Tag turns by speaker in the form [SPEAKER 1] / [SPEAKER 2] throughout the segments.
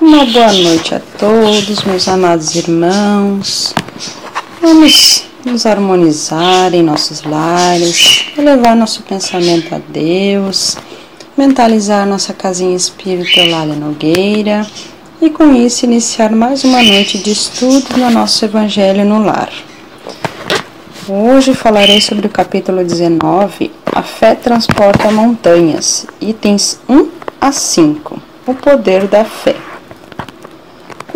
[SPEAKER 1] Uma boa noite a todos, meus amados irmãos. Vamos nos harmonizar em nossos lares, elevar nosso pensamento a Deus, mentalizar nossa casinha espírita Eulália Nogueira e com isso iniciar mais uma noite de estudo no nosso Evangelho no Lar. Hoje falarei sobre o capítulo 19, A Fé Transporta Montanhas, itens 1 a 5, o poder da fé.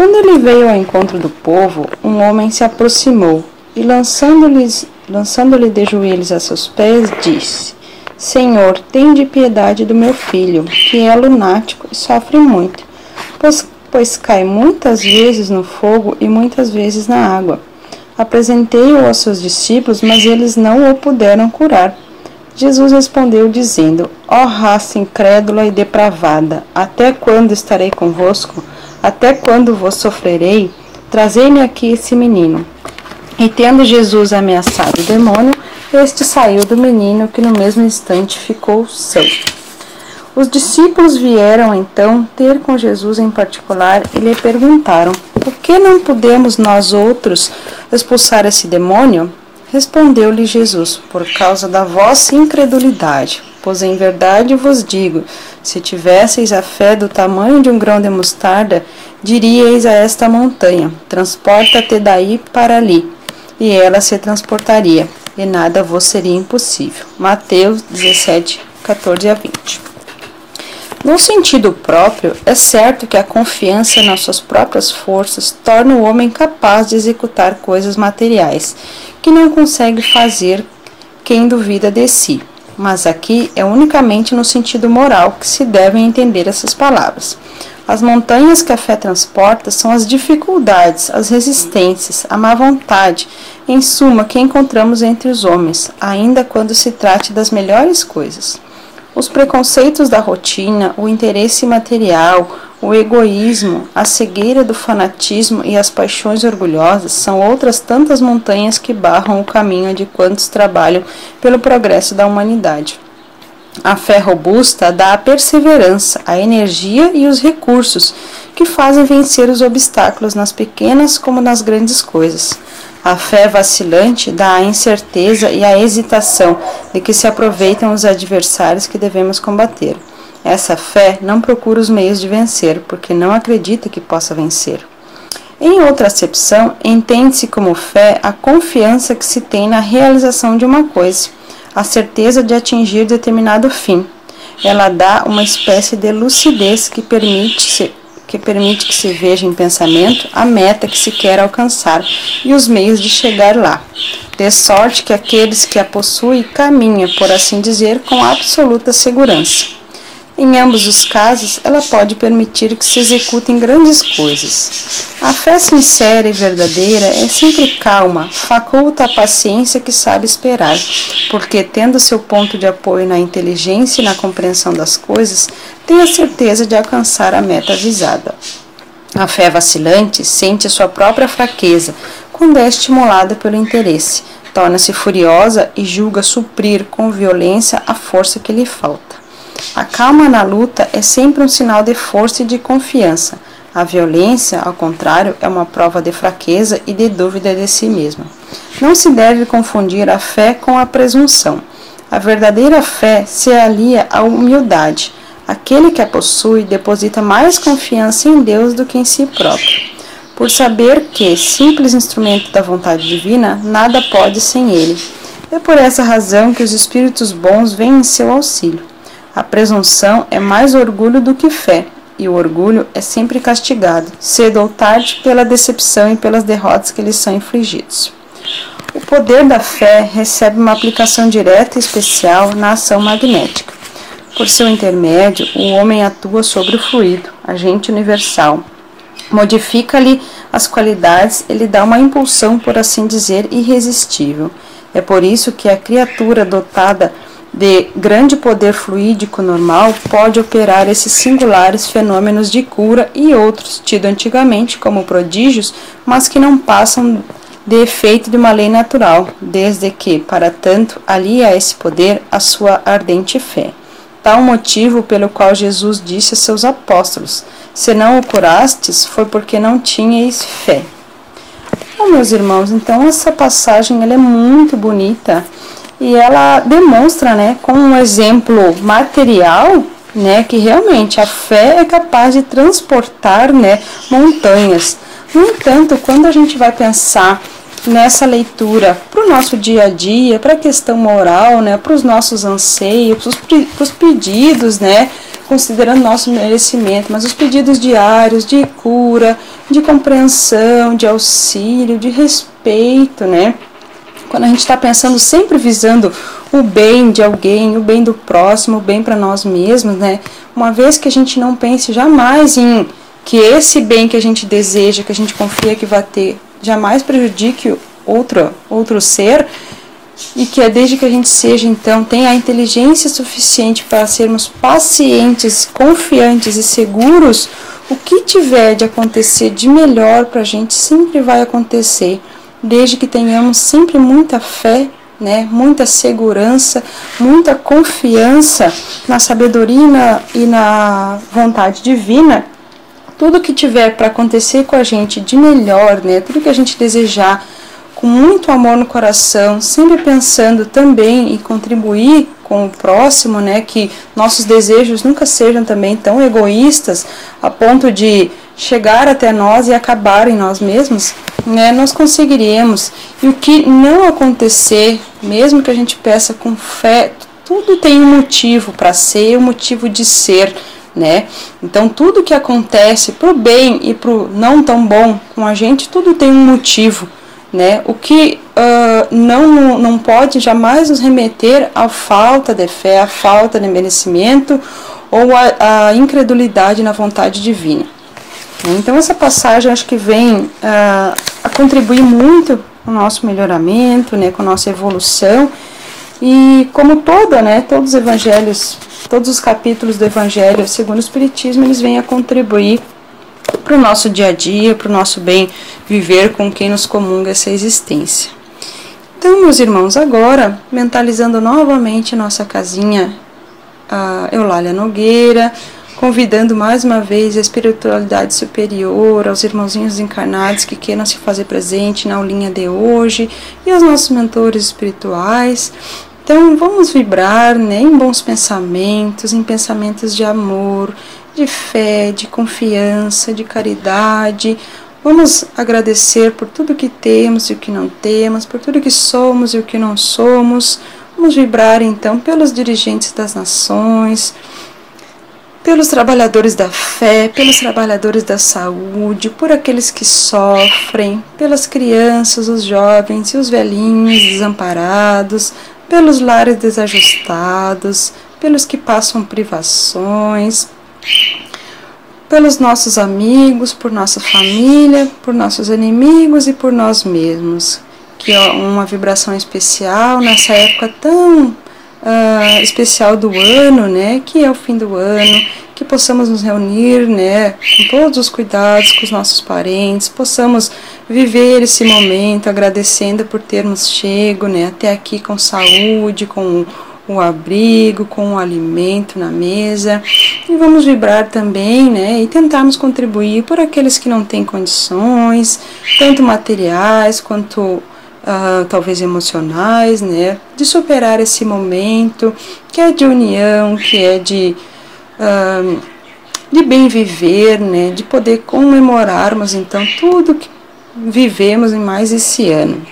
[SPEAKER 1] Quando ele veio ao encontro do povo, um homem se aproximou e, lançando-lhe lançando de joelhos a seus pés, disse: Senhor, tem de piedade do meu filho, que é lunático e sofre muito, pois, pois cai muitas vezes no fogo e muitas vezes na água. Apresentei-o aos seus discípulos, mas eles não o puderam curar. Jesus respondeu, dizendo: Ó oh, raça incrédula e depravada, até quando estarei convosco? Até quando vos sofrerei? Trazei-me aqui esse menino. E tendo Jesus ameaçado o demônio, este saiu do menino, que no mesmo instante ficou são. Os discípulos vieram então ter com Jesus em particular e lhe perguntaram: Por que não podemos nós outros expulsar esse demônio? Respondeu-lhe Jesus: Por causa da vossa incredulidade. Pois em verdade vos digo: se tivesseis a fé do tamanho de um grão de mostarda, diríeis a esta montanha: Transporta-te daí para ali, e ela se transportaria, e nada vos seria impossível. Mateus 17, 14 a 20. No sentido próprio, é certo que a confiança nas suas próprias forças torna o homem capaz de executar coisas materiais que não consegue fazer quem duvida de si mas aqui é unicamente no sentido moral que se devem entender essas palavras. As montanhas que a fé transporta são as dificuldades, as resistências, a má vontade, em suma, que encontramos entre os homens, ainda quando se trate das melhores coisas. Os preconceitos da rotina, o interesse material, o egoísmo, a cegueira do fanatismo e as paixões orgulhosas são outras tantas montanhas que barram o caminho de quantos trabalham pelo progresso da humanidade. A fé robusta dá a perseverança, a energia e os recursos que fazem vencer os obstáculos nas pequenas como nas grandes coisas. A fé vacilante dá a incerteza e a hesitação de que se aproveitam os adversários que devemos combater. Essa fé não procura os meios de vencer, porque não acredita que possa vencer. Em outra acepção, entende-se como fé a confiança que se tem na realização de uma coisa, a certeza de atingir determinado fim. Ela dá uma espécie de lucidez que permite, que permite que se veja em pensamento a meta que se quer alcançar e os meios de chegar lá, de sorte que aqueles que a possuem caminham, por assim dizer, com absoluta segurança. Em ambos os casos, ela pode permitir que se executem grandes coisas. A fé sincera e verdadeira é sempre calma, faculta a paciência que sabe esperar, porque, tendo seu ponto de apoio na inteligência e na compreensão das coisas, tem a certeza de alcançar a meta visada. A fé vacilante sente sua própria fraqueza quando é estimulada pelo interesse, torna-se furiosa e julga suprir com violência a força que lhe falta. A calma na luta é sempre um sinal de força e de confiança. A violência, ao contrário, é uma prova de fraqueza e de dúvida de si mesma. Não se deve confundir a fé com a presunção. A verdadeira fé se alia à humildade. Aquele que a possui deposita mais confiança em Deus do que em si próprio, por saber que, simples instrumento da vontade divina, nada pode sem ele. É por essa razão que os espíritos bons vêm em seu auxílio. A presunção é mais orgulho do que fé, e o orgulho é sempre castigado, cedo ou tarde, pela decepção e pelas derrotas que lhes são infligidos. O poder da fé recebe uma aplicação direta e especial na ação magnética. Por seu intermédio, o homem atua sobre o fluido, agente universal. Modifica-lhe as qualidades e lhe dá uma impulsão, por assim dizer, irresistível. É por isso que a criatura dotada grande poder fluídico normal pode operar esses singulares fenômenos de cura e outros, tidos antigamente como prodígios, mas que não passam de efeito de uma lei natural, desde que, para tanto, alia a esse poder a sua ardente fé. Tal motivo pelo qual Jesus disse a seus apóstolos: se não o curastes, foi porque não tinhais fé. Bom, meus irmãos, então essa passagem ela é muito bonita e ela demonstra, né, com um exemplo material, né, que realmente a fé é capaz de transportar, né, montanhas. No entanto, quando a gente vai pensar nessa leitura para o nosso dia a dia, para a questão moral, né, para os nossos anseios, para os pedidos, né, considerando nosso merecimento, mas os pedidos diários de cura, de compreensão, de auxílio, de respeito, né? Quando a gente está pensando sempre visando o bem de alguém, o bem do próximo, o bem para nós mesmos, né? Uma vez que a gente não pense jamais em que esse bem que a gente deseja, que a gente confia que vai ter, jamais prejudique outro, outro ser, e que é desde que a gente seja, então, tenha a inteligência suficiente para sermos pacientes, confiantes e seguros, o que tiver de acontecer de melhor para a gente sempre vai acontecer, desde que tenhamos sempre muita fé, né, muita segurança, muita confiança na sabedoria e na, e na vontade divina. Tudo que tiver para acontecer com a gente de melhor, né, tudo que a gente desejar com muito amor no coração, sempre pensando também em contribuir com o próximo, né, que nossos desejos nunca sejam também tão egoístas a ponto de chegar até nós e acabar em nós mesmos, né, nós conseguiremos. E o que não acontecer, mesmo que a gente peça com fé, tudo tem um motivo para ser, um motivo de ser, né? Então tudo que acontece pro bem e pro não tão bom com a gente, tudo tem um motivo né? O que uh, não, não pode jamais nos remeter à falta de fé, à falta de merecimento ou à, à incredulidade na vontade divina. Então essa passagem acho que vem uh, a contribuir muito com o nosso melhoramento, né, com a nossa evolução e como toda, né, todos os evangelhos, todos os capítulos do evangelho segundo o espiritismo, eles vêm a contribuir para o nosso dia a dia, para o nosso bem viver com quem nos comunga essa existência. Então, meus irmãos, agora, mentalizando novamente nossa casinha, a Eulália Nogueira, convidando mais uma vez a espiritualidade superior, aos irmãozinhos encarnados que queiram se fazer presente na aulinha de hoje e aos nossos mentores espirituais. Então, vamos vibrar né, em bons pensamentos, em pensamentos de amor, de fé, de confiança, de caridade. Vamos agradecer por tudo que temos e o que não temos, por tudo que somos e o que não somos. Vamos vibrar então pelos dirigentes das nações, pelos trabalhadores da fé, pelos trabalhadores da saúde, por aqueles que sofrem, pelas crianças, os jovens e os velhinhos desamparados, pelos lares desajustados, pelos que passam privações, pelos nossos amigos, por nossa família, por nossos inimigos e por nós mesmos. Que uma vibração especial nessa época tão uh, especial do ano, né? Que é o fim do ano, que possamos nos reunir, né? Com todos os cuidados com os nossos parentes, possamos viver esse momento agradecendo por termos chego, né? Até aqui com saúde, com o abrigo, com o alimento na mesa. E vamos vibrar também, né? E tentarmos contribuir por aqueles que não têm condições, tanto materiais quanto uh, talvez emocionais, né? De superar esse momento que é de união, que é de. Uh, de bem viver, né, de poder comemorarmos então tudo que vivemos em mais esse ano.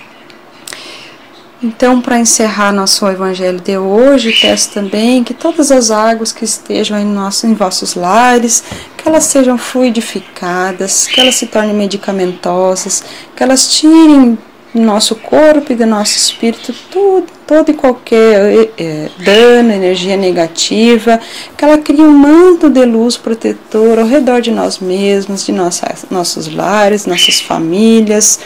[SPEAKER 1] Então, para encerrar nosso evangelho de hoje, peço também que todas as águas que estejam em, nosso, em vossos lares, que elas sejam fluidificadas, que elas se tornem medicamentosas, que elas tirem do nosso corpo e do nosso espírito tudo, todo e qualquer é, dano, energia negativa, que ela crie um manto de luz protetor ao redor de nós mesmos, de nossas, nossos lares, nossas famílias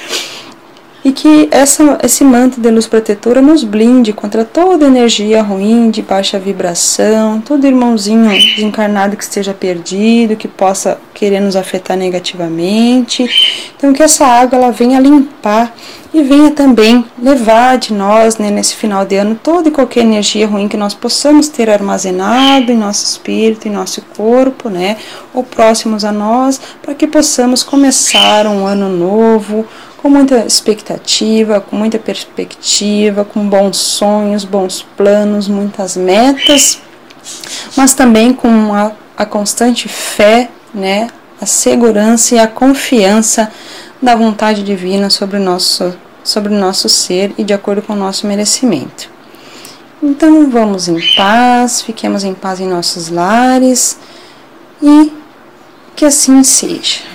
[SPEAKER 1] e que essa, esse manto de luz protetora nos blinde contra toda energia ruim, de baixa vibração, todo irmãozinho desencarnado que esteja perdido, que possa querer nos afetar negativamente. Então que essa água ela venha limpar e venha também levar de nós, né, nesse final de ano, toda e qualquer energia ruim que nós possamos ter armazenado em nosso espírito, em nosso corpo, né, ou próximos a nós, para que possamos começar um ano novo com muita expectativa, com muita perspectiva, com bons sonhos, bons planos, muitas metas, mas também com a, a constante fé, né, a segurança e a confiança da vontade divina sobre o nosso, sobre o nosso ser e de acordo com o nosso merecimento. Então vamos em paz, fiquemos em paz em nossos lares e que assim seja.